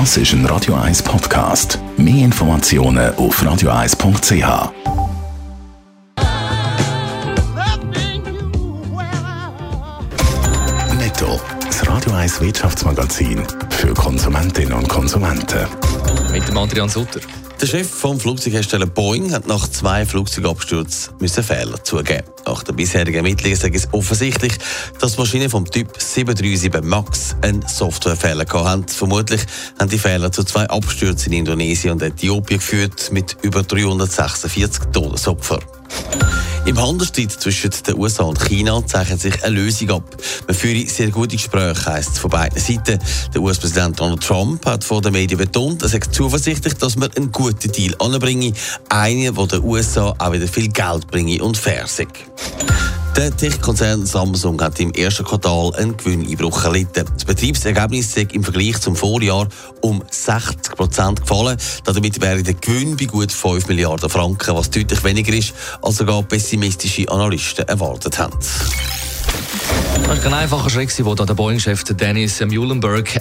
Das ist ein Radio 1 Podcast. Mehr Informationen auf radio1.ch. Netto, das Radio 1 Wirtschaftsmagazin für Konsumentinnen und Konsumenten. Mit dem Adrian Sutter. Der Chef vom Flugzeughersteller Boeing hat nach zwei Flugzeugabstürzen Fehler zugeben. Nach der bisherigen Ermittlungen ist es offensichtlich, dass die Maschinen vom Typ 737 MAX einen Softwarefehler hatten. Vermutlich haben die Fehler zu zwei Abstürzen in Indonesien und Äthiopien geführt, mit über 346 Todesopfern. Im Handelsstreit zwischen den USA und China zeichnet sich eine Lösung ab. Man führe sehr gute Gespräche, heisst es von beiden Seiten. Der US-Präsident Donald Trump hat vor den Medien betont, er sei zuversichtlich, dass man einen guten Deal anbringe, einen, der den USA auch wieder viel Geld bringe und fair sei. Der Tech-Konzern Samsung hat im ersten Quartal einen Gewinneinbruch erlitten. Das Betriebsergebnis ist im Vergleich zum Vorjahr um 60 Prozent gefallen. Damit wäre der Gewinn bei gut 5 Milliarden Franken, was deutlich weniger ist, als sogar pessimistische Analysten erwartet haben. Das war kein einfacher Schritt, den der Boeing-Chef Dennis Muhlenberg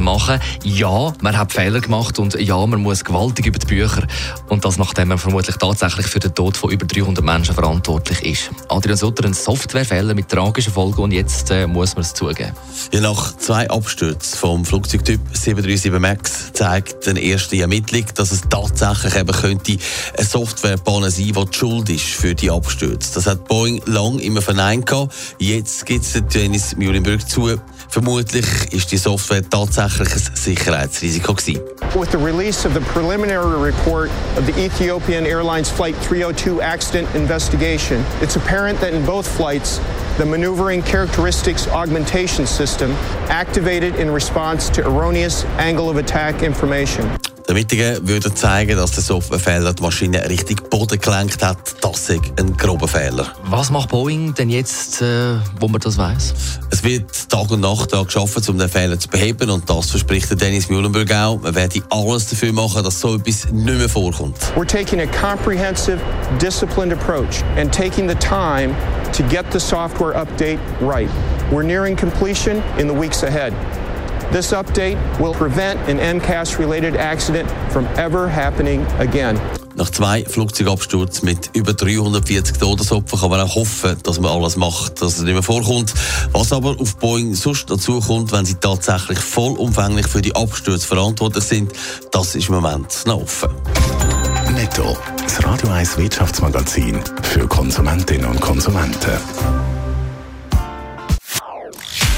machen Ja, man hat Fehler gemacht und ja, man muss gewaltig über die Bücher. Und das, nachdem man vermutlich tatsächlich für den Tod von über 300 Menschen verantwortlich ist. Adrian Sutter, ein Softwarefehler mit tragischen Folgen und jetzt äh, muss man es zugeben. Ja, nach zwei Abstürzen vom Flugzeugtyp 737 MAX zeigt eine erste Ermittlung, dass es tatsächlich eben könnte eine Softwarepanne sein, die die schuld ist für die Abstürze. Das hat Boeing lange immer verneint. Jetzt gibt es Dennis Muhlenberg zu. Vermutlich ist die Software tatsächlich ein Sicherheitsrisiko gewesen. With the release of the preliminary report of the Ethiopian Airlines Flight 302 accident investigation, it's apparent that in both flights, the maneuvering characteristics augmentation system activated in response to erroneous angle of attack information. Die Ermittlungen würden zeigen, dass der Softwarefehler die Maschine richtig Boden gelenkt hat. Das ist ein grober Fehler. Was macht Boeing denn jetzt, äh, wo man das weiß? Es wird Tag und Nacht daran geschaffen, um den Fehler zu beheben. Und das verspricht Dennis Mühlenberg auch. Man werde alles dafür machen, dass so etwas nicht mehr vorkommt. We're taking a comprehensive, disciplined approach and taking the time to get the software update right. We're nearing completion in the weeks ahead. This update will prevent an MCAS-related accident from ever happening again. Nach zwei Flugzeugabstürzen mit über 340 Todesopfern kann man auch hoffen, dass man alles macht, dass es nicht mehr vorkommt. Was aber auf Boeing sonst dazu kommt, wenn sie tatsächlich vollumfänglich für die Abstürze verantwortlich sind, das ist im Moment noch offen. Netto, das Radio 1 Wirtschaftsmagazin für Konsumentinnen und Konsumenten.